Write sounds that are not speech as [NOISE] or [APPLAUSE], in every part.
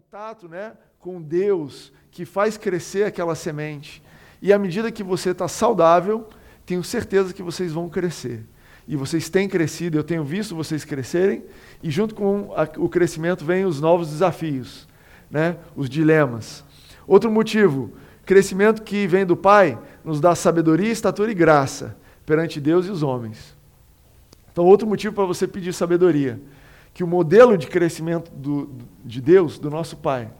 contato né, com Deus que faz crescer aquela semente. E à medida que você está saudável, tenho certeza que vocês vão crescer. E vocês têm crescido, eu tenho visto vocês crescerem, e junto com o crescimento vem os novos desafios, né, os dilemas. Outro motivo, crescimento que vem do Pai nos dá sabedoria, estatura e graça perante Deus e os homens. Então, outro motivo para você pedir sabedoria, que o modelo de crescimento do, de Deus, do nosso Pai,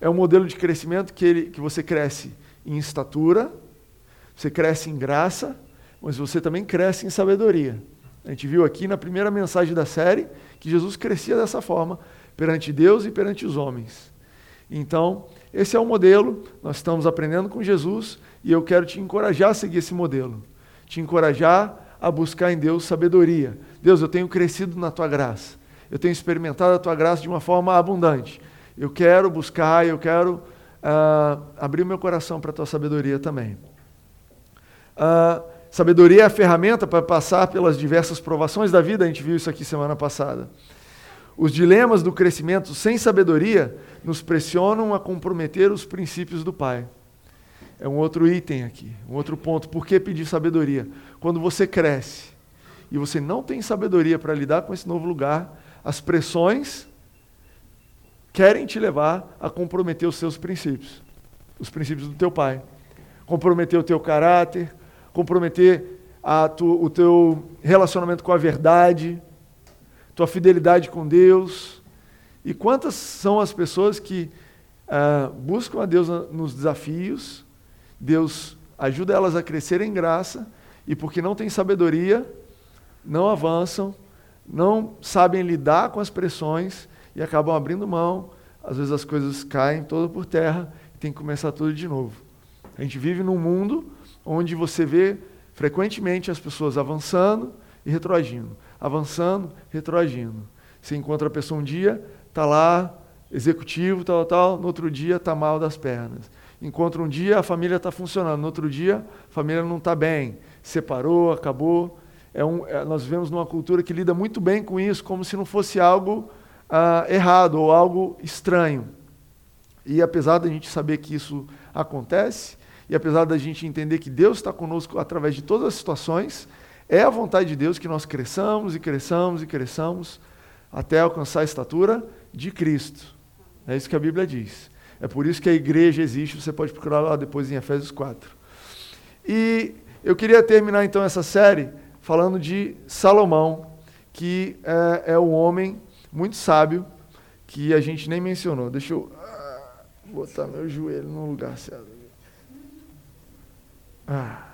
é um modelo de crescimento que, ele, que você cresce em estatura, você cresce em graça, mas você também cresce em sabedoria. A gente viu aqui na primeira mensagem da série que Jesus crescia dessa forma perante Deus e perante os homens. Então, esse é o modelo, nós estamos aprendendo com Jesus e eu quero te encorajar a seguir esse modelo. Te encorajar a buscar em Deus sabedoria. Deus, eu tenho crescido na tua graça. Eu tenho experimentado a tua graça de uma forma abundante. Eu quero buscar, eu quero uh, abrir o meu coração para a tua sabedoria também. Uh, sabedoria é a ferramenta para passar pelas diversas provações da vida, a gente viu isso aqui semana passada. Os dilemas do crescimento sem sabedoria nos pressionam a comprometer os princípios do Pai. É um outro item aqui, um outro ponto. Por que pedir sabedoria? Quando você cresce e você não tem sabedoria para lidar com esse novo lugar, as pressões querem te levar a comprometer os seus princípios, os princípios do teu pai. Comprometer o teu caráter, comprometer tu, o teu relacionamento com a verdade, tua fidelidade com Deus. E quantas são as pessoas que uh, buscam a Deus nos desafios, Deus ajuda elas a crescer em graça, e porque não têm sabedoria, não avançam, não sabem lidar com as pressões e acabam abrindo mão. Às vezes as coisas caem todas por terra e tem que começar tudo de novo. A gente vive num mundo onde você vê frequentemente as pessoas avançando e retroagindo avançando, retroagindo. Você encontra a pessoa um dia, está lá, executivo, tal, tal, no outro dia está mal das pernas. Encontra um dia, a família está funcionando, no outro dia, a família não está bem, separou, acabou. É um, é, nós vivemos numa cultura que lida muito bem com isso, como se não fosse algo ah, errado ou algo estranho. E apesar da gente saber que isso acontece, e apesar da gente entender que Deus está conosco através de todas as situações, é a vontade de Deus que nós cresçamos e cresçamos e cresçamos até alcançar a estatura de Cristo. É isso que a Bíblia diz. É por isso que a igreja existe, você pode procurar lá depois em Efésios 4. E eu queria terminar então essa série falando de Salomão, que é, é um homem muito sábio, que a gente nem mencionou. Deixa eu ah, botar meu joelho no lugar certo. Ah.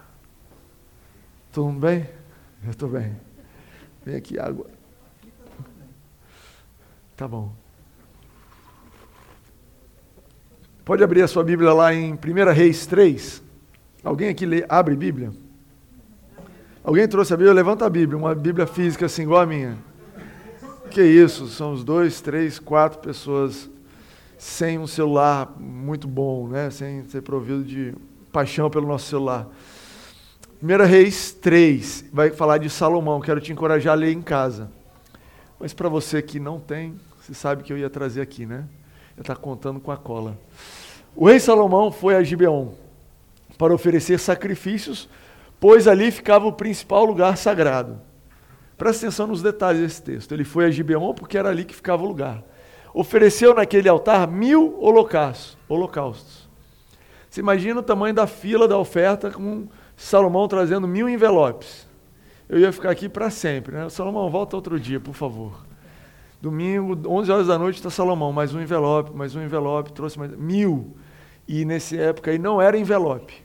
Tudo bem? Eu estou bem. Vem aqui, água. Tá bom. Pode abrir a sua Bíblia lá em 1 Reis 3. Alguém aqui lê, abre Bíblia? Alguém trouxe a Bíblia? Levanta a Bíblia, uma Bíblia física assim, igual a minha. Que isso? São os dois, três, quatro pessoas sem um celular muito bom, né? sem ser provido de paixão pelo nosso celular. 1 Reis 3 vai falar de Salomão. Quero te encorajar a ler em casa. Mas para você que não tem, você sabe que eu ia trazer aqui, né? Eu estar contando com a cola. O rei Salomão foi a Gibeon para oferecer sacrifícios, pois ali ficava o principal lugar sagrado. Presta atenção nos detalhes desse texto. Ele foi a Gibeon porque era ali que ficava o lugar. Ofereceu naquele altar mil holocaustos. Você imagina o tamanho da fila da oferta com Salomão trazendo mil envelopes. Eu ia ficar aqui para sempre. Né? Salomão, volta outro dia, por favor. Domingo, 11 horas da noite, está Salomão, mais um envelope, mais um envelope, trouxe mais mil. E nessa época aí não era envelope,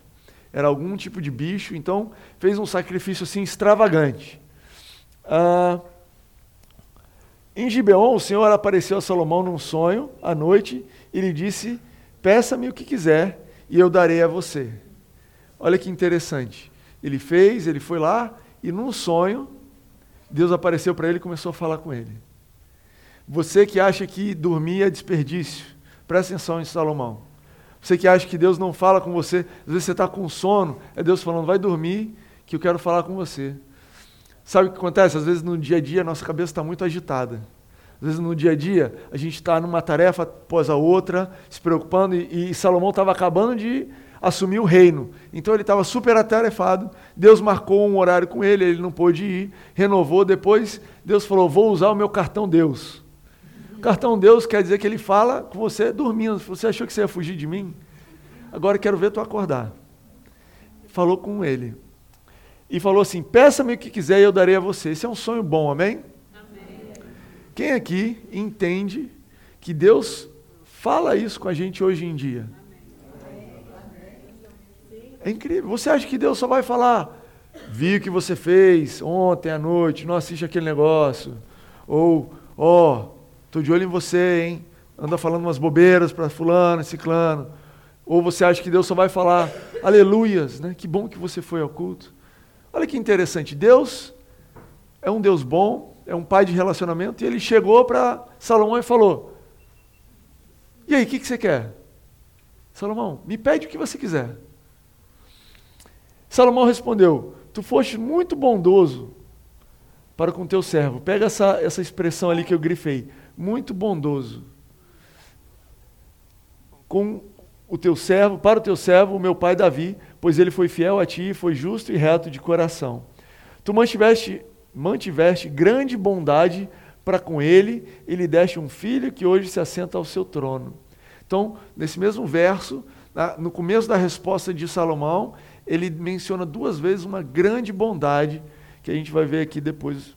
era algum tipo de bicho, então fez um sacrifício assim extravagante. Ah, em Gibeon, o Senhor apareceu a Salomão num sonho à noite e lhe disse: Peça-me o que quiser e eu darei a você. Olha que interessante. Ele fez, ele foi lá e num sonho, Deus apareceu para ele e começou a falar com ele. Você que acha que dormir é desperdício, presta atenção em Salomão. Você que acha que Deus não fala com você, às vezes você está com sono, é Deus falando, vai dormir, que eu quero falar com você. Sabe o que acontece? Às vezes no dia a dia a nossa cabeça está muito agitada. Às vezes no dia a dia, a gente está numa tarefa após a outra, se preocupando, e, e Salomão estava acabando de assumir o reino. Então ele estava super atarefado. Deus marcou um horário com ele, ele não pôde ir, renovou. Depois Deus falou: Vou usar o meu cartão Deus. Cartão Deus quer dizer que ele fala com você dormindo. Você achou que você ia fugir de mim? Agora quero ver tu acordar. Falou com ele. E falou assim: Peça-me o que quiser e eu darei a você. Esse é um sonho bom, amém? amém? Quem aqui entende que Deus fala isso com a gente hoje em dia? É incrível. Você acha que Deus só vai falar, vi o que você fez ontem à noite, não assiste aquele negócio. Ou, ó, oh, tô de olho em você, hein? Anda falando umas bobeiras para fulano, ciclano. Ou você acha que Deus só vai falar, aleluias, né? Que bom que você foi ao culto. Olha que interessante. Deus é um Deus bom, é um pai de relacionamento, e ele chegou para Salomão e falou: E aí, o que, que você quer? Salomão, me pede o que você quiser. Salomão respondeu: Tu foste muito bondoso para com teu servo. Pega essa, essa expressão ali que eu grifei. Muito bondoso. Com o teu servo, para o teu servo, o meu pai Davi, pois ele foi fiel a ti foi justo e reto de coração. Tu mantiveste, mantiveste grande bondade para com ele e lhe deste um filho que hoje se assenta ao seu trono. Então, nesse mesmo verso, no começo da resposta de Salomão, ele menciona duas vezes uma grande bondade, que a gente vai ver aqui depois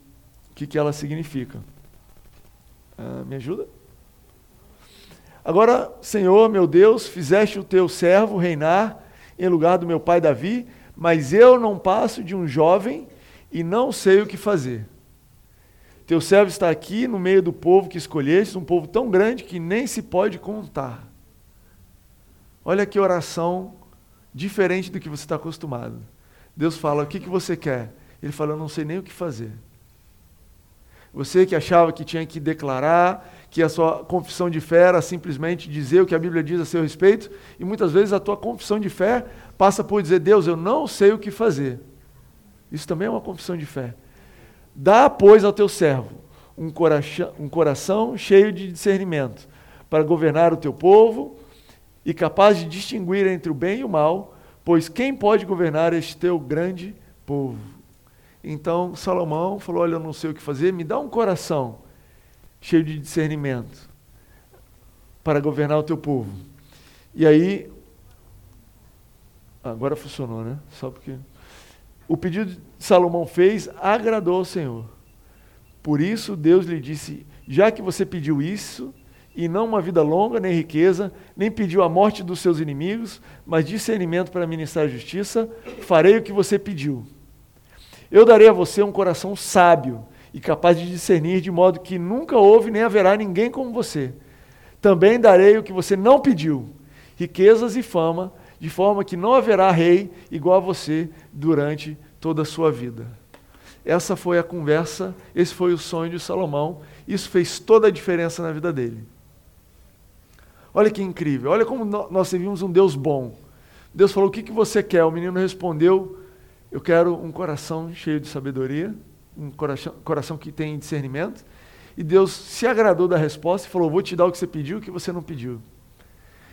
o que, que ela significa. Ah, me ajuda? Agora, Senhor, meu Deus, fizeste o teu servo reinar em lugar do meu pai Davi, mas eu não passo de um jovem e não sei o que fazer. Teu servo está aqui no meio do povo que escolheste, um povo tão grande que nem se pode contar. Olha que oração diferente do que você está acostumado. Deus fala: O que, que você quer? Ele fala: Eu não sei nem o que fazer. Você que achava que tinha que declarar, que a sua confissão de fé era simplesmente dizer o que a Bíblia diz a seu respeito, e muitas vezes a tua confissão de fé passa por dizer: Deus, eu não sei o que fazer. Isso também é uma confissão de fé. Dá, pois, ao teu servo um coração, um coração cheio de discernimento, para governar o teu povo e capaz de distinguir entre o bem e o mal, pois quem pode governar este teu grande povo? Então Salomão falou: Olha, eu não sei o que fazer, me dá um coração cheio de discernimento para governar o teu povo. E aí, agora funcionou, né? Só porque. O pedido que Salomão fez agradou ao Senhor. Por isso Deus lhe disse: Já que você pediu isso, e não uma vida longa, nem riqueza, nem pediu a morte dos seus inimigos, mas discernimento para ministrar a justiça, farei o que você pediu. Eu darei a você um coração sábio e capaz de discernir, de modo que nunca houve nem haverá ninguém como você. Também darei o que você não pediu, riquezas e fama, de forma que não haverá rei igual a você durante toda a sua vida. Essa foi a conversa, esse foi o sonho de Salomão, isso fez toda a diferença na vida dele. Olha que incrível, olha como nós servimos um Deus bom. Deus falou: O que, que você quer? O menino respondeu: Eu quero um coração cheio de sabedoria, um coração, coração que tem discernimento. E Deus se agradou da resposta e falou: Vou te dar o que você pediu o que você não pediu.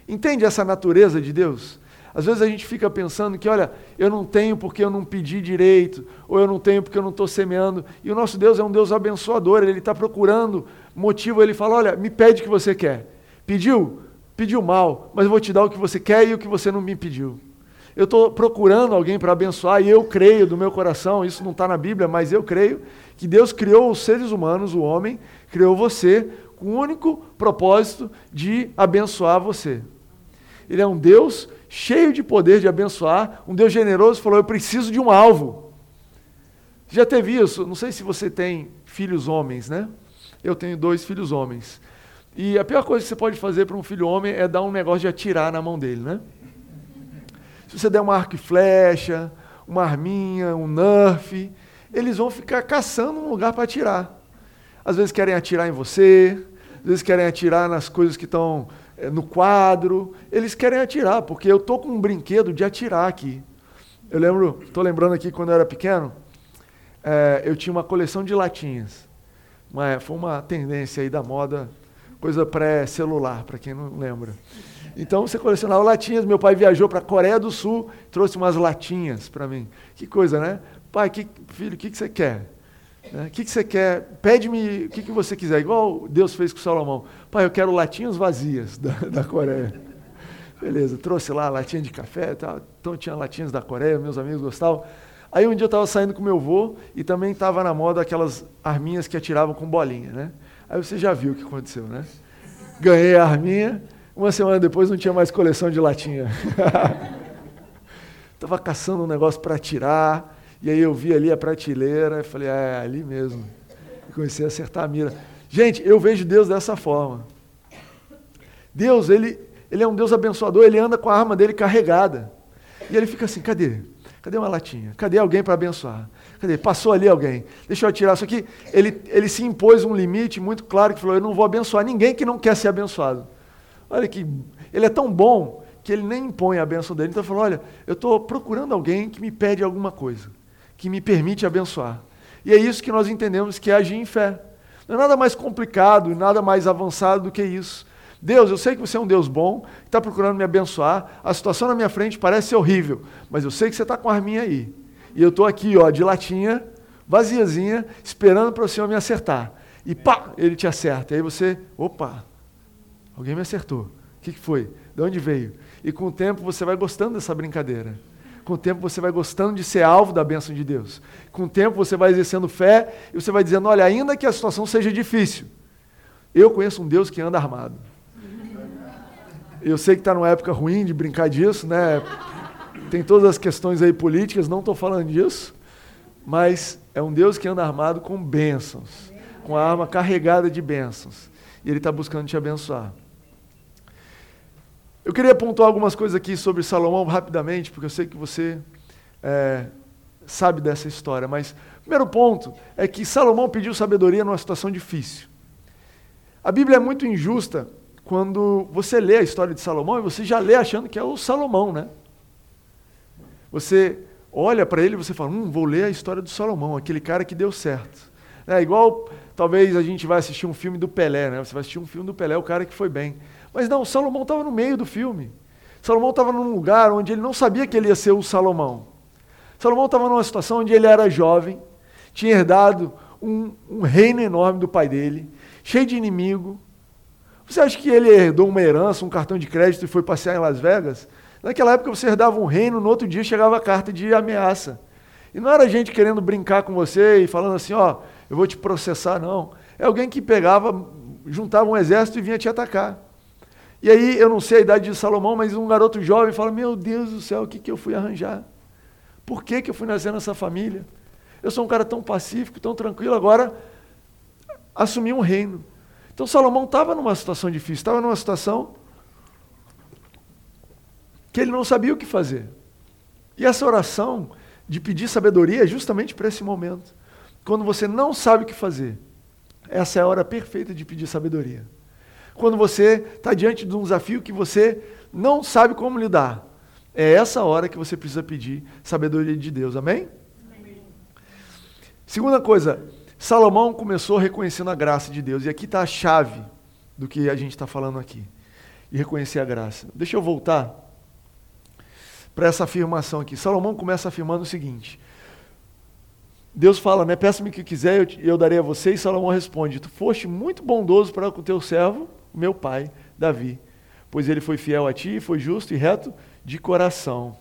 Entende essa natureza de Deus? Às vezes a gente fica pensando que, olha, eu não tenho porque eu não pedi direito, ou eu não tenho porque eu não estou semeando. E o nosso Deus é um Deus abençoador, ele está procurando motivo, ele fala: olha, me pede o que você quer. Pediu? pediu mal, mas eu vou te dar o que você quer e o que você não me pediu. Eu estou procurando alguém para abençoar e eu creio do meu coração, isso não está na Bíblia, mas eu creio que Deus criou os seres humanos, o homem, criou você com o único propósito de abençoar você. Ele é um Deus cheio de poder de abençoar, um Deus generoso, falou: Eu preciso de um alvo. Já teve isso? Não sei se você tem filhos homens, né? Eu tenho dois filhos homens. E a pior coisa que você pode fazer para um filho homem é dar um negócio de atirar na mão dele, né? Se você der um arco e flecha, uma arminha, um nerf, eles vão ficar caçando um lugar para atirar. Às vezes querem atirar em você, às vezes querem atirar nas coisas que estão é, no quadro. Eles querem atirar, porque eu tô com um brinquedo de atirar aqui. Eu lembro, estou lembrando aqui quando eu era pequeno, é, eu tinha uma coleção de latinhas uma, foi uma tendência aí da moda, coisa pré-celular, para quem não lembra. Então você colecionava latinhas. Meu pai viajou para a Coreia do Sul, trouxe umas latinhas para mim. Que coisa, né? Pai, que, filho, o que, que você quer? O né? que, que você quer? Pede-me o que, que você quiser, igual Deus fez com Salomão. Pai, eu quero latinhas vazias da, da Coreia. Beleza, trouxe lá latinha de café, tal. então tinha latinhas da Coreia, meus amigos gostavam. Aí um dia eu estava saindo com meu avô e também estava na moda aquelas arminhas que atiravam com bolinha, né? Aí você já viu o que aconteceu, né? Ganhei a arminha, uma semana depois não tinha mais coleção de latinha. [LAUGHS] Estava caçando um negócio para atirar, e aí eu vi ali a prateleira e falei, é, ali mesmo. E comecei a acertar a mira. Gente, eu vejo Deus dessa forma. Deus, ele, ele é um Deus abençoador, ele anda com a arma dele carregada. E ele fica assim, cadê? Cadê uma latinha? Cadê alguém para abençoar? Cadê? Passou ali alguém. Deixa eu tirar isso aqui. Ele, ele se impôs um limite muito claro que falou: eu não vou abençoar ninguém que não quer ser abençoado. Olha que. Ele é tão bom que ele nem impõe a benção dele. Então ele falou: olha, eu estou procurando alguém que me pede alguma coisa, que me permite abençoar. E é isso que nós entendemos que é agir em fé. Não é nada mais complicado e nada mais avançado do que isso. Deus, eu sei que você é um Deus bom, está procurando me abençoar. A situação na minha frente parece horrível, mas eu sei que você está com a arminha aí. E eu estou aqui, ó, de latinha, vaziazinha, esperando para o Senhor me acertar. E pá, ele te acerta. E aí você, opa, alguém me acertou. O que, foi? De onde veio? E com o tempo você vai gostando dessa brincadeira. Com o tempo você vai gostando de ser alvo da bênção de Deus. Com o tempo você vai exercendo fé e você vai dizendo: olha, ainda que a situação seja difícil, eu conheço um Deus que anda armado. Eu sei que está numa época ruim de brincar disso, né? Tem todas as questões aí políticas, não estou falando disso, mas é um Deus que anda armado com bênçãos, com a arma carregada de bênçãos. E Ele está buscando te abençoar. Eu queria pontuar algumas coisas aqui sobre Salomão rapidamente, porque eu sei que você é, sabe dessa história. Mas o primeiro ponto é que Salomão pediu sabedoria numa situação difícil. A Bíblia é muito injusta quando você lê a história de Salomão e você já lê achando que é o Salomão, né? Você olha para ele e você fala, hum, vou ler a história do Salomão, aquele cara que deu certo. É igual, talvez a gente vai assistir um filme do Pelé, né? Você vai assistir um filme do Pelé, o cara que foi bem. Mas não, Salomão estava no meio do filme. Salomão estava num lugar onde ele não sabia que ele ia ser o Salomão. Salomão estava numa situação onde ele era jovem, tinha herdado um, um reino enorme do pai dele, cheio de inimigo, você acha que ele herdou uma herança, um cartão de crédito e foi passear em Las Vegas? Naquela época você herdava um reino, no outro dia chegava a carta de ameaça. E não era gente querendo brincar com você e falando assim, ó, eu vou te processar, não. É alguém que pegava, juntava um exército e vinha te atacar. E aí, eu não sei a idade de Salomão, mas um garoto jovem fala, meu Deus do céu, o que, que eu fui arranjar? Por que, que eu fui nascer nessa família? Eu sou um cara tão pacífico, tão tranquilo, agora assumi um reino. Então Salomão estava numa situação difícil, estava numa situação que ele não sabia o que fazer. E essa oração de pedir sabedoria é justamente para esse momento. Quando você não sabe o que fazer, essa é a hora perfeita de pedir sabedoria. Quando você está diante de um desafio que você não sabe como lidar, é essa hora que você precisa pedir sabedoria de Deus. Amém? Amém. Segunda coisa, Salomão começou reconhecendo a graça de Deus, e aqui está a chave do que a gente está falando aqui. E reconhecer a graça. Deixa eu voltar para essa afirmação aqui. Salomão começa afirmando o seguinte: Deus fala, né? Peça-me o que quiser, eu, eu darei a você. E Salomão responde: Tu foste muito bondoso para com o teu servo, meu pai, Davi, pois ele foi fiel a ti, foi justo e reto de coração.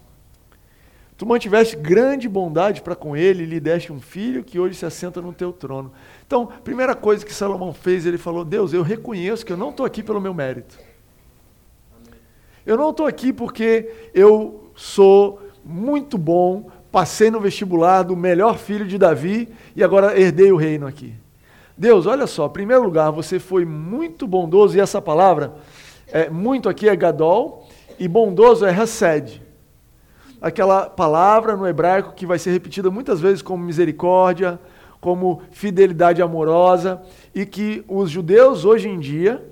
Tu mantiveste grande bondade para com ele e lhe deste um filho que hoje se assenta no teu trono. Então, primeira coisa que Salomão fez, ele falou: Deus, eu reconheço que eu não estou aqui pelo meu mérito. Eu não estou aqui porque eu sou muito bom, passei no vestibular do melhor filho de Davi e agora herdei o reino aqui. Deus, olha só, em primeiro lugar, você foi muito bondoso, e essa palavra, é, muito aqui é gadol, e bondoso é hesed aquela palavra no hebraico que vai ser repetida muitas vezes como misericórdia, como fidelidade amorosa, e que os judeus hoje em dia,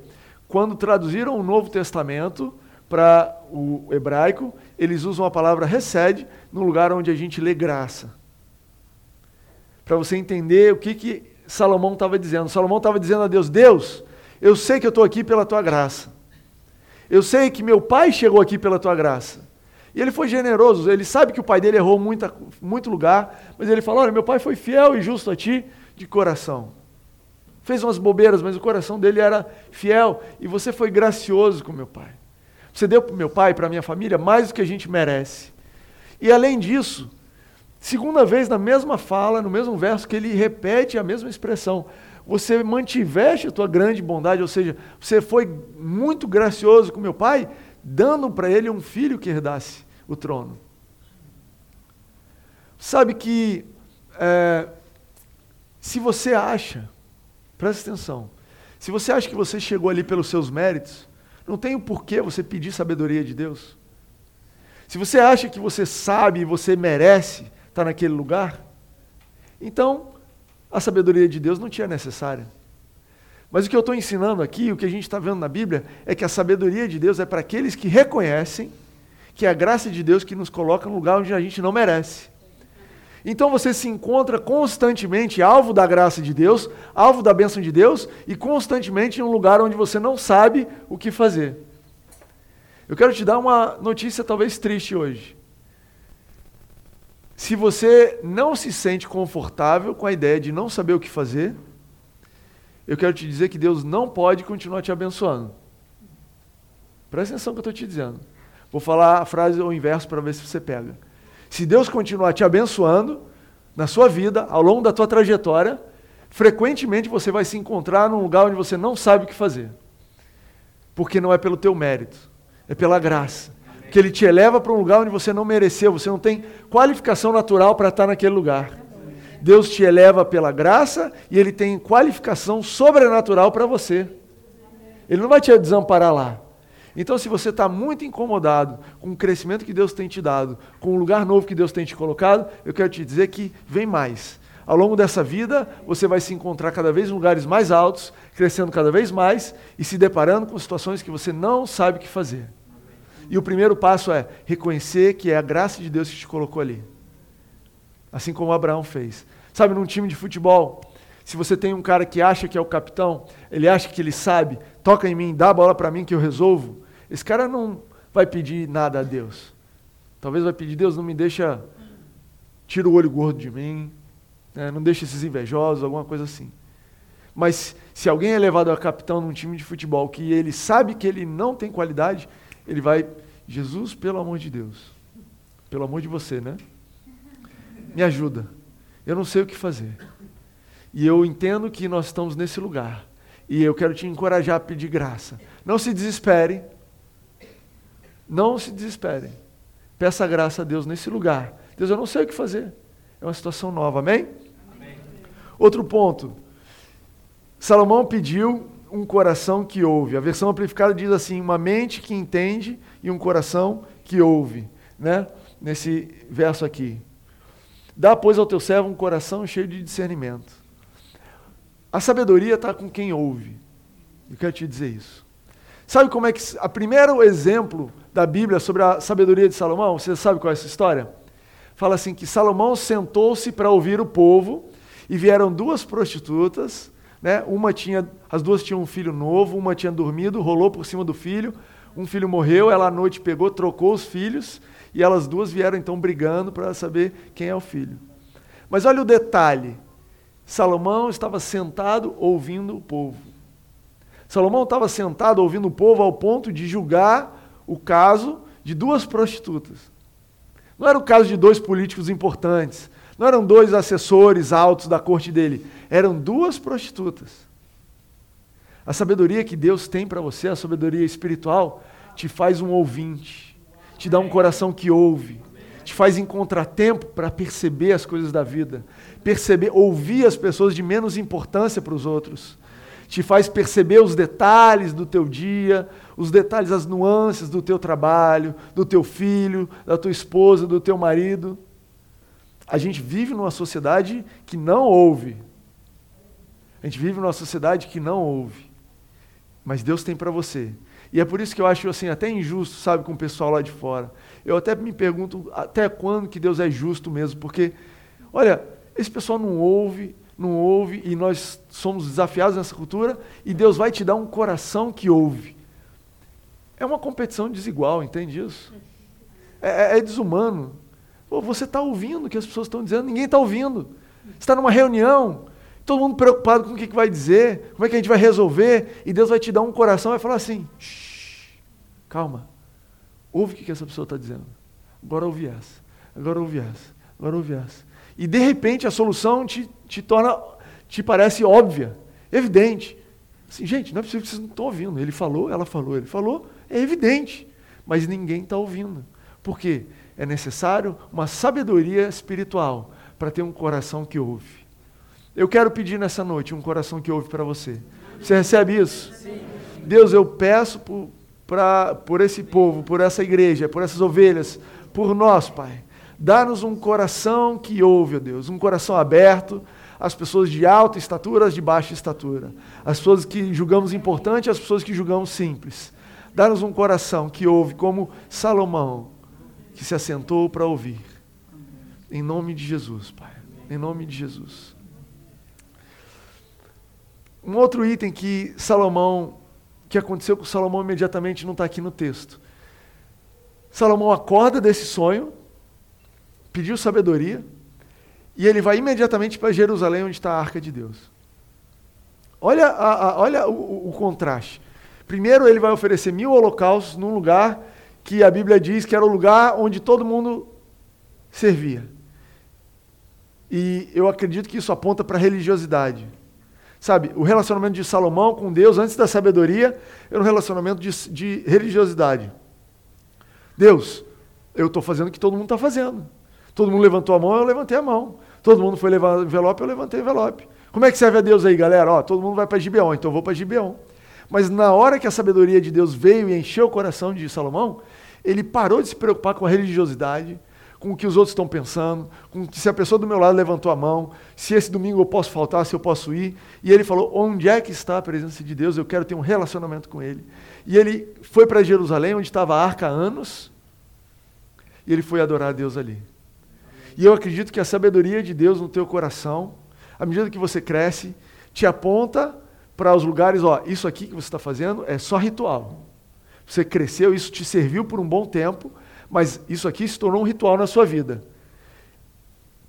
quando traduziram o Novo Testamento para o hebraico, eles usam a palavra recede no lugar onde a gente lê graça. Para você entender o que, que Salomão estava dizendo. Salomão estava dizendo a Deus: Deus, eu sei que eu estou aqui pela tua graça. Eu sei que meu pai chegou aqui pela tua graça. E ele foi generoso, ele sabe que o pai dele errou muita, muito lugar, mas ele falou: Olha, meu pai foi fiel e justo a ti de coração. Fez umas bobeiras, mas o coração dele era fiel e você foi gracioso com meu pai. Você deu para meu pai e para minha família mais do que a gente merece. E além disso, segunda vez na mesma fala, no mesmo verso, que ele repete a mesma expressão. Você mantiveste a tua grande bondade, ou seja, você foi muito gracioso com meu pai, dando para ele um filho que herdasse o trono. Sabe que é, se você acha, presta atenção, se você acha que você chegou ali pelos seus méritos, não tem o porquê você pedir sabedoria de Deus. Se você acha que você sabe e você merece estar naquele lugar, então a sabedoria de Deus não tinha necessária. Mas o que eu estou ensinando aqui, o que a gente está vendo na Bíblia, é que a sabedoria de Deus é para aqueles que reconhecem que é a graça de Deus que nos coloca no lugar onde a gente não merece. Então você se encontra constantemente alvo da graça de Deus, alvo da bênção de Deus, e constantemente em um lugar onde você não sabe o que fazer. Eu quero te dar uma notícia talvez triste hoje. Se você não se sente confortável com a ideia de não saber o que fazer, eu quero te dizer que Deus não pode continuar te abençoando. Presta atenção no que eu estou te dizendo. Vou falar a frase ao inverso para ver se você pega. Se Deus continuar te abençoando na sua vida, ao longo da tua trajetória, frequentemente você vai se encontrar num lugar onde você não sabe o que fazer. Porque não é pelo teu mérito, é pela graça. Que ele te eleva para um lugar onde você não mereceu, você não tem qualificação natural para estar naquele lugar. Deus te eleva pela graça e ele tem qualificação sobrenatural para você. Ele não vai te desamparar lá. Então, se você está muito incomodado com o crescimento que Deus tem te dado, com o lugar novo que Deus tem te colocado, eu quero te dizer que vem mais. Ao longo dessa vida, você vai se encontrar cada vez em lugares mais altos, crescendo cada vez mais e se deparando com situações que você não sabe o que fazer. E o primeiro passo é reconhecer que é a graça de Deus que te colocou ali. Assim como Abraão fez. Sabe, num time de futebol, se você tem um cara que acha que é o capitão, ele acha que ele sabe, toca em mim, dá a bola para mim que eu resolvo. Esse cara não vai pedir nada a Deus. Talvez vai pedir, Deus, não me deixa, tira o olho gordo de mim, né? não deixa esses invejosos, alguma coisa assim. Mas se alguém é levado a capitão num time de futebol que ele sabe que ele não tem qualidade, ele vai, Jesus, pelo amor de Deus, pelo amor de você, né? Me ajuda. Eu não sei o que fazer. E eu entendo que nós estamos nesse lugar. E eu quero te encorajar a pedir graça. Não se desespere. Não se desespere. Peça graça a Deus nesse lugar. Deus, eu não sei o que fazer. É uma situação nova. Amém? Amém. Outro ponto. Salomão pediu um coração que ouve. A versão amplificada diz assim: uma mente que entende e um coração que ouve. Né? Nesse verso aqui. Dá, pois, ao teu servo um coração cheio de discernimento a sabedoria está com quem ouve. Eu quero te dizer isso. Sabe como é que. O primeiro exemplo da Bíblia sobre a sabedoria de Salomão, você sabe qual é essa história? Fala assim: que Salomão sentou-se para ouvir o povo e vieram duas prostitutas. Né? Uma tinha, as duas tinham um filho novo, uma tinha dormido, rolou por cima do filho, um filho morreu, ela à noite pegou, trocou os filhos, e elas duas vieram então brigando para saber quem é o filho. Mas olha o detalhe: Salomão estava sentado ouvindo o povo. Salomão estava sentado ouvindo o povo ao ponto de julgar o caso de duas prostitutas. Não era o caso de dois políticos importantes, não eram dois assessores altos da corte dele, eram duas prostitutas. A sabedoria que Deus tem para você, a sabedoria espiritual, te faz um ouvinte, te dá um coração que ouve, te faz encontrar tempo para perceber as coisas da vida, perceber, ouvir as pessoas de menos importância para os outros. Te faz perceber os detalhes do teu dia, os detalhes, as nuances do teu trabalho, do teu filho, da tua esposa, do teu marido. A gente vive numa sociedade que não ouve. A gente vive numa sociedade que não ouve. Mas Deus tem para você. E é por isso que eu acho assim até injusto, sabe, com o pessoal lá de fora. Eu até me pergunto até quando que Deus é justo mesmo, porque olha, esse pessoal não ouve, não ouve, e nós somos desafiados nessa cultura, e Deus vai te dar um coração que ouve. É uma competição desigual, entende isso? É, é, é desumano. Pô, você está ouvindo o que as pessoas estão dizendo, ninguém está ouvindo. Você está numa reunião, todo mundo preocupado com o que, que vai dizer, como é que a gente vai resolver, e Deus vai te dar um coração e vai falar assim: calma, ouve o que, que essa pessoa está dizendo. Agora ouve essa, agora ouve essa, agora ouve essa. E de repente a solução te, te torna, te parece óbvia, evidente. Assim, gente, não é possível que vocês não estão ouvindo. Ele falou, ela falou, ele falou, é evidente. Mas ninguém está ouvindo. Por quê? É necessário uma sabedoria espiritual para ter um coração que ouve. Eu quero pedir nessa noite um coração que ouve para você. Você recebe isso? Sim. Deus, eu peço por, pra, por esse povo, por essa igreja, por essas ovelhas, por nós, Pai. Dá-nos um coração que ouve, ó Deus, um coração aberto às pessoas de alta estatura, às de baixa estatura, as pessoas que julgamos importante, as pessoas que julgamos simples. Dá-nos um coração que ouve, como Salomão, que se assentou para ouvir. Em nome de Jesus, Pai. Em nome de Jesus. Um outro item que Salomão, que aconteceu com Salomão imediatamente, não está aqui no texto. Salomão acorda desse sonho, pediu sabedoria, e ele vai imediatamente para Jerusalém, onde está a arca de Deus. Olha, a, a, olha o, o, contraste. Primeiro, ele vai oferecer mil holocaustos num lugar que a Bíblia diz que era o lugar onde todo mundo servia. E eu acredito que isso aponta para a religiosidade. Sabe, o relacionamento de Salomão com Deus, antes da sabedoria, era um relacionamento de, de religiosidade. Deus, eu estou fazendo o que todo mundo está fazendo. Todo mundo levantou a mão, eu levantei a mão. Todo mundo foi levar envelope, eu levantei envelope. Como é que serve a Deus aí, galera? Ó, todo mundo vai para Gibeon, então eu vou para Gibeon. Mas na hora que a sabedoria de Deus veio e encheu o coração de Salomão, ele parou de se preocupar com a religiosidade, com o que os outros estão pensando, com se a pessoa do meu lado levantou a mão, se esse domingo eu posso faltar, se eu posso ir. E ele falou: onde é que está a presença de Deus? Eu quero ter um relacionamento com Ele. E ele foi para Jerusalém, onde estava a arca há anos, e ele foi adorar a Deus ali. E eu acredito que a sabedoria de Deus no teu coração, à medida que você cresce, te aponta para os lugares, ó, isso aqui que você está fazendo é só ritual. Você cresceu, isso te serviu por um bom tempo, mas isso aqui se tornou um ritual na sua vida.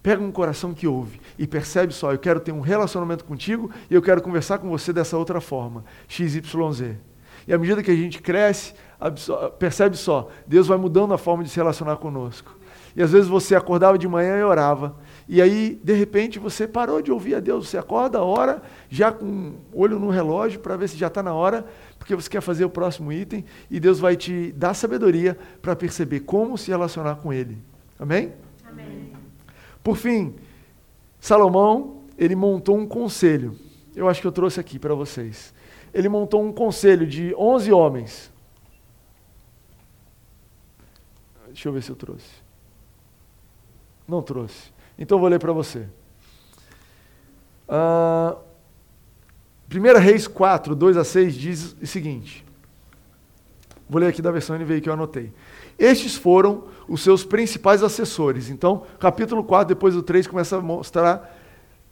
Pega um coração que ouve e percebe só, eu quero ter um relacionamento contigo e eu quero conversar com você dessa outra forma, XYZ. E à medida que a gente cresce, percebe só, Deus vai mudando a forma de se relacionar conosco. E às vezes você acordava de manhã e orava. E aí, de repente, você parou de ouvir a Deus. Você acorda a hora, já com olho no relógio, para ver se já está na hora, porque você quer fazer o próximo item. E Deus vai te dar sabedoria para perceber como se relacionar com Ele. Amém? Amém. Por fim, Salomão, ele montou um conselho. Eu acho que eu trouxe aqui para vocês. Ele montou um conselho de 11 homens. Deixa eu ver se eu trouxe. Não trouxe. Então vou ler para você. Uh, 1 Reis 4, 2 a 6 diz o seguinte. Vou ler aqui da versão NVI que eu anotei. Estes foram os seus principais assessores. Então, capítulo 4, depois do 3, começa a mostrar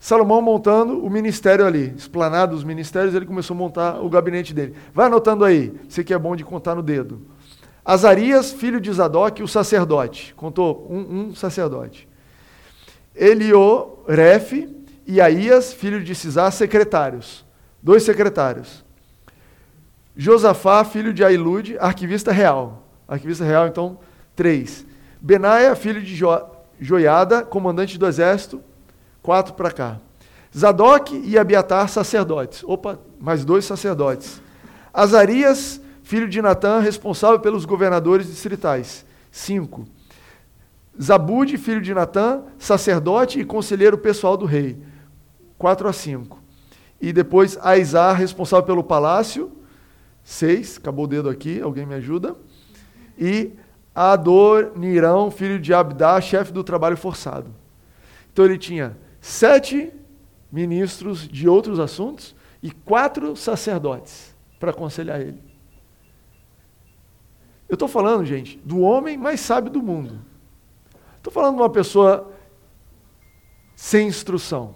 Salomão montando o ministério ali, explanado os ministérios, ele começou a montar o gabinete dele. Vai anotando aí, você que é bom de contar no dedo. Azarias, filho de Zadok, o sacerdote. Contou um, um sacerdote. Elioref e Aías, filho de Cisá, secretários. Dois secretários. Josafá, filho de Ailude, arquivista real. Arquivista real, então, três. Benaia, filho de jo Joiada, comandante do exército, quatro para cá. Zadok e Abiatar, sacerdotes. Opa, mais dois sacerdotes. Azarias, filho de Natã, responsável pelos governadores distritais. Cinco. Zabude, filho de Natã, sacerdote e conselheiro pessoal do rei. 4 a 5. E depois Aizar, responsável pelo palácio. 6, acabou o dedo aqui, alguém me ajuda. E Adonirão, filho de Abdá, chefe do trabalho forçado. Então ele tinha sete ministros de outros assuntos e quatro sacerdotes para aconselhar ele. Eu estou falando, gente, do homem mais sábio do mundo. Estou falando de uma pessoa sem instrução.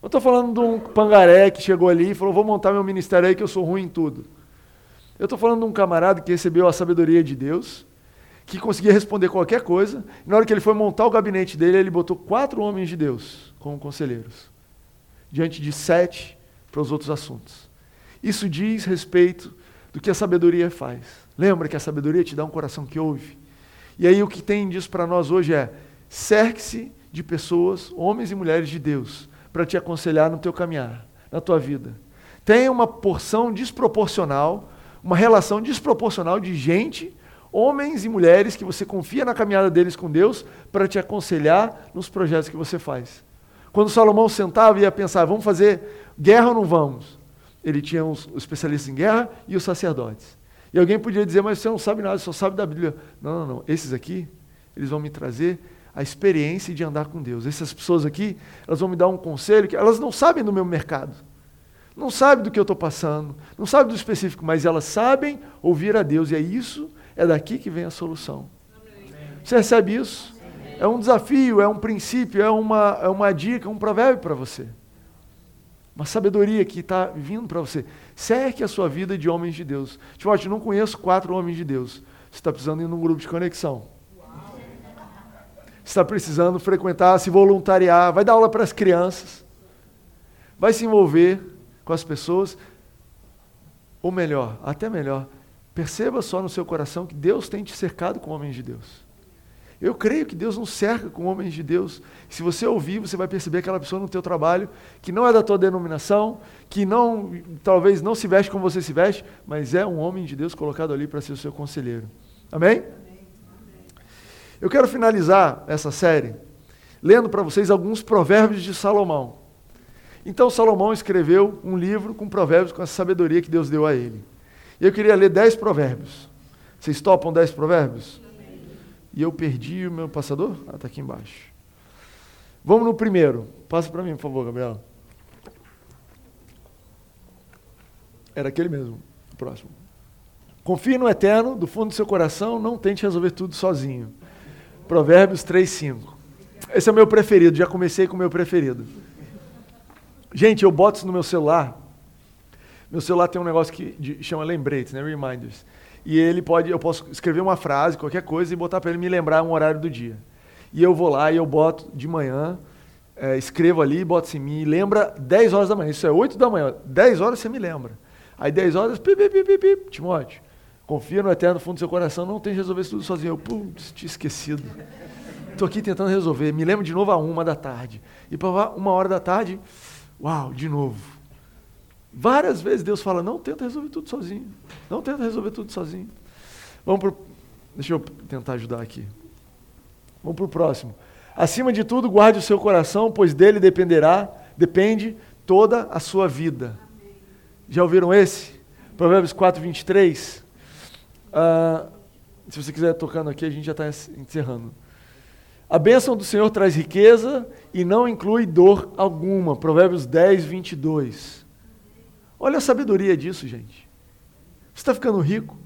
Eu estou falando de um pangaré que chegou ali e falou: vou montar meu ministério aí que eu sou ruim em tudo. Eu estou falando de um camarada que recebeu a sabedoria de Deus, que conseguia responder qualquer coisa. E na hora que ele foi montar o gabinete dele, ele botou quatro homens de Deus como conselheiros, diante de sete para os outros assuntos. Isso diz respeito do que a sabedoria faz. Lembra que a sabedoria te dá um coração que ouve. E aí o que tem disso para nós hoje é: cerque-se de pessoas, homens e mulheres de Deus, para te aconselhar no teu caminhar, na tua vida. Tenha uma porção desproporcional uma relação desproporcional de gente, homens e mulheres que você confia na caminhada deles com Deus para te aconselhar nos projetos que você faz. Quando Salomão sentava e ia pensar, vamos fazer guerra ou não vamos? Ele tinha os, especialistas em guerra e os sacerdotes. E alguém podia dizer, mas você não sabe nada, só sabe da Bíblia. Não, não, não. Esses aqui, eles vão me trazer a experiência de andar com Deus. Essas pessoas aqui, elas vão me dar um conselho que elas não sabem do meu mercado não sabe do que eu estou passando, não sabe do específico, mas elas sabem ouvir a Deus, e é isso, é daqui que vem a solução. Você recebe isso? É um desafio, é um princípio, é uma, é uma dica, um provérbio para você. Uma sabedoria que está vindo para você. Cerque a sua vida de homens de Deus. Timóteo, não conheço quatro homens de Deus. Você está precisando ir num grupo de conexão. Você está precisando frequentar, se voluntariar, vai dar aula para as crianças, vai se envolver com as pessoas. Ou melhor, até melhor, perceba só no seu coração que Deus tem te cercado com homens de Deus. Eu creio que Deus nos cerca com homens de Deus. Se você ouvir, você vai perceber aquela pessoa no teu trabalho que não é da tua denominação, que não talvez não se veste como você se veste, mas é um homem de Deus colocado ali para ser o seu conselheiro. Amém? Eu quero finalizar essa série lendo para vocês alguns provérbios de Salomão. Então Salomão escreveu um livro com provérbios, com a sabedoria que Deus deu a ele. E eu queria ler dez provérbios. Vocês topam dez provérbios? E eu perdi o meu passador? Ah, está aqui embaixo. Vamos no primeiro. Passa para mim, por favor, Gabriel. Era aquele mesmo. O próximo. Confie no eterno, do fundo do seu coração, não tente resolver tudo sozinho. Provérbios 3, 5. Esse é o meu preferido, já comecei com o meu preferido. Gente, eu boto isso no meu celular. Meu celular tem um negócio que chama lembretes, né? Reminders. E ele pode, eu posso escrever uma frase, qualquer coisa, e botar para ele me lembrar um horário do dia. E eu vou lá e eu boto de manhã, é, escrevo ali, boto assim, me lembra 10 horas da manhã. Isso é 8 da manhã. 10 horas você me lembra. Aí 10 horas, pi, pi, pi, pi, pi, Timóteo, confia no eterno fundo do seu coração, não tem que resolver isso tudo sozinho. Eu, putz, tinha esquecido. Estou aqui tentando resolver. Me lembro de novo a uma da tarde. E para uma hora da tarde, Uau, de novo. Várias vezes Deus fala: não tenta resolver tudo sozinho. Não tenta resolver tudo sozinho. Vamos para. Deixa eu tentar ajudar aqui. Vamos para o próximo. Acima de tudo, guarde o seu coração, pois dele dependerá, depende toda a sua vida. Já ouviram esse? Provérbios 4, 23. Uh, se você quiser tocando aqui, a gente já está encerrando. A bênção do Senhor traz riqueza e não inclui dor alguma. Provérbios 10, 22. Olha a sabedoria disso, gente. Você está ficando rico?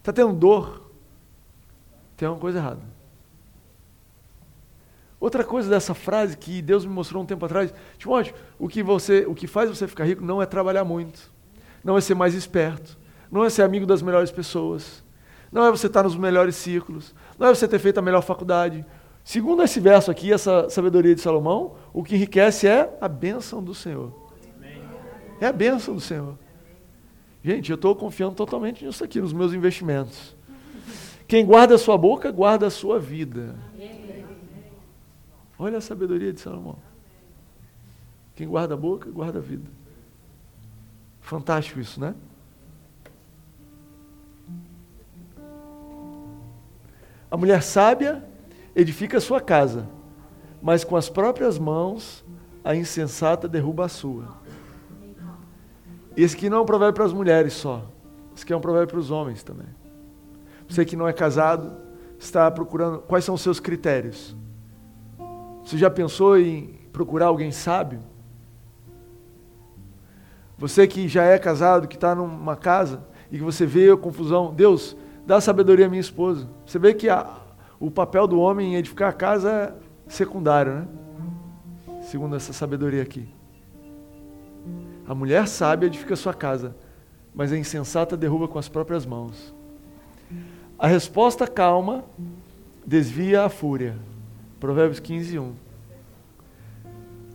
Está tendo dor? Tem uma coisa errada. Outra coisa dessa frase que Deus me mostrou um tempo atrás, Timóteo, o que, você, o que faz você ficar rico não é trabalhar muito, não é ser mais esperto, não é ser amigo das melhores pessoas, não é você estar nos melhores círculos, não é você ter feito a melhor faculdade, Segundo esse verso aqui, essa sabedoria de Salomão, o que enriquece é a bênção do Senhor. É a bênção do Senhor. Gente, eu estou confiando totalmente nisso aqui, nos meus investimentos. Quem guarda a sua boca, guarda a sua vida. Olha a sabedoria de Salomão. Quem guarda a boca, guarda a vida. Fantástico isso, né? A mulher sábia edifica a sua casa, mas com as próprias mãos a insensata derruba a sua. Esse aqui não é um provérbio para as mulheres só. Esse aqui é um provérbio para os homens também. Você que não é casado, está procurando. Quais são os seus critérios? Você já pensou em procurar alguém sábio? Você que já é casado, que está numa casa e que você vê a confusão, Deus, dá sabedoria à minha esposa. Você vê que a, o papel do homem em edificar a casa é secundário, né? Segundo essa sabedoria aqui. A mulher sábia edifica sua casa, mas a insensata derruba com as próprias mãos. A resposta calma desvia a fúria. Provérbios 15, 1.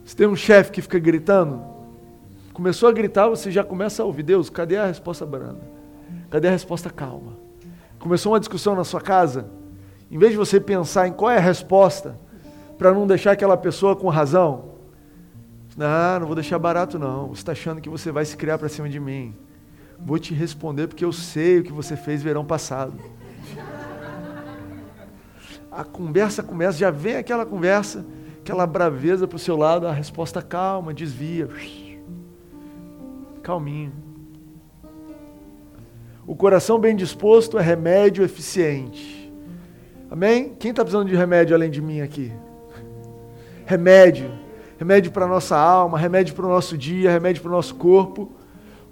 Se tem um chefe que fica gritando, começou a gritar, você já começa a ouvir, Deus, cadê a resposta branda? Cadê a resposta calma? Começou uma discussão na sua casa, em vez de você pensar em qual é a resposta, para não deixar aquela pessoa com razão, não, não vou deixar barato não, você está achando que você vai se criar para cima de mim. Vou te responder porque eu sei o que você fez verão passado. A conversa começa, já vem aquela conversa, aquela braveza para o seu lado, a resposta calma, desvia. Calminho. O coração bem disposto é remédio eficiente. Amém? Quem está precisando de remédio além de mim aqui? Remédio. Remédio para a nossa alma, remédio para o nosso dia, remédio para o nosso corpo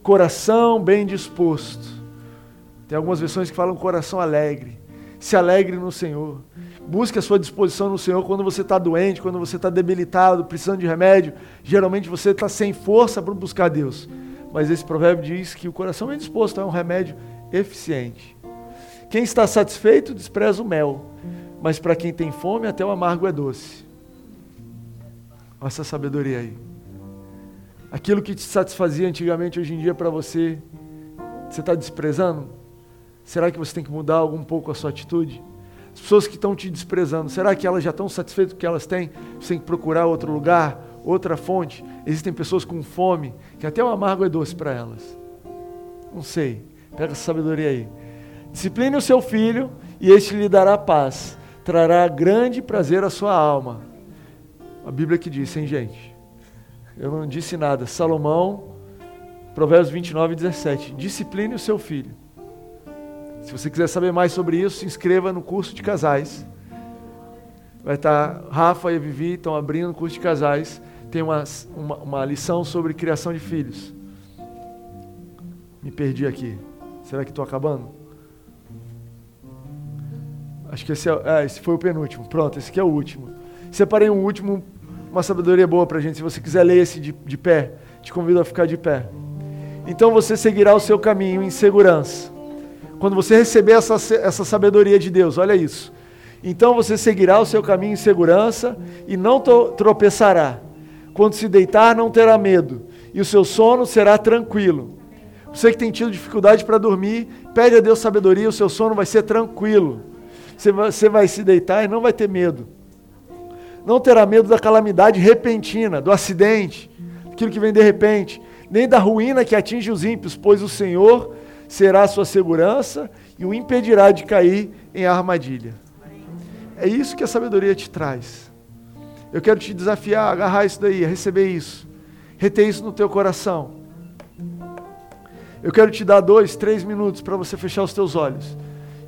coração bem disposto. Tem algumas versões que falam coração alegre. Se alegre no Senhor. Busque a sua disposição no Senhor quando você está doente, quando você está debilitado, precisando de remédio. Geralmente você está sem força para buscar Deus. Mas esse provérbio diz que o coração bem disposto é um remédio eficiente. Quem está satisfeito despreza o mel, mas para quem tem fome até o amargo é doce. Olha essa sabedoria aí. Aquilo que te satisfazia antigamente, hoje em dia, para você, você está desprezando? Será que você tem que mudar algum pouco a sua atitude? As pessoas que estão te desprezando, será que elas já estão satisfeitas com o que elas têm? Você tem que procurar outro lugar, outra fonte? Existem pessoas com fome, que até o amargo é doce para elas. Não sei. Pega essa sabedoria aí. Discipline o seu filho e este lhe dará paz. Trará grande prazer à sua alma. A Bíblia que diz, hein, gente? Eu não disse nada. Salomão, Provérbios 29, 17. Discipline o seu filho. Se você quiser saber mais sobre isso, se inscreva no curso de casais. Vai estar, Rafa e a Vivi estão abrindo o curso de casais. Tem uma, uma, uma lição sobre criação de filhos. Me perdi aqui. Será que estou acabando? Acho que esse, é, é, esse foi o penúltimo. Pronto, esse aqui é o último. Separei um último uma sabedoria boa para a gente. Se você quiser ler esse de, de pé, te convido a ficar de pé. Então você seguirá o seu caminho em segurança. Quando você receber essa, essa sabedoria de Deus, olha isso. Então você seguirá o seu caminho em segurança e não tropeçará. Quando se deitar, não terá medo, e o seu sono será tranquilo. Você que tem tido dificuldade para dormir, pede a Deus sabedoria, o seu sono vai ser tranquilo. Você vai, você vai se deitar e não vai ter medo não terá medo da calamidade repentina, do acidente, aquilo que vem de repente, nem da ruína que atinge os ímpios, pois o Senhor será a sua segurança e o impedirá de cair em armadilha. É isso que a sabedoria te traz. Eu quero te desafiar a agarrar isso daí, a receber isso, reter isso no teu coração. Eu quero te dar dois, três minutos para você fechar os teus olhos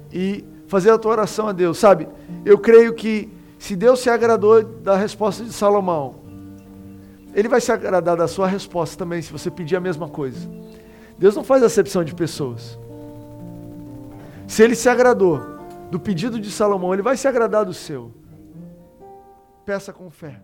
e fazer a tua oração a Deus. Sabe, eu creio que se Deus se agradou da resposta de Salomão, Ele vai se agradar da sua resposta também, se você pedir a mesma coisa. Deus não faz acepção de pessoas. Se Ele se agradou do pedido de Salomão, Ele vai se agradar do seu. Peça com fé.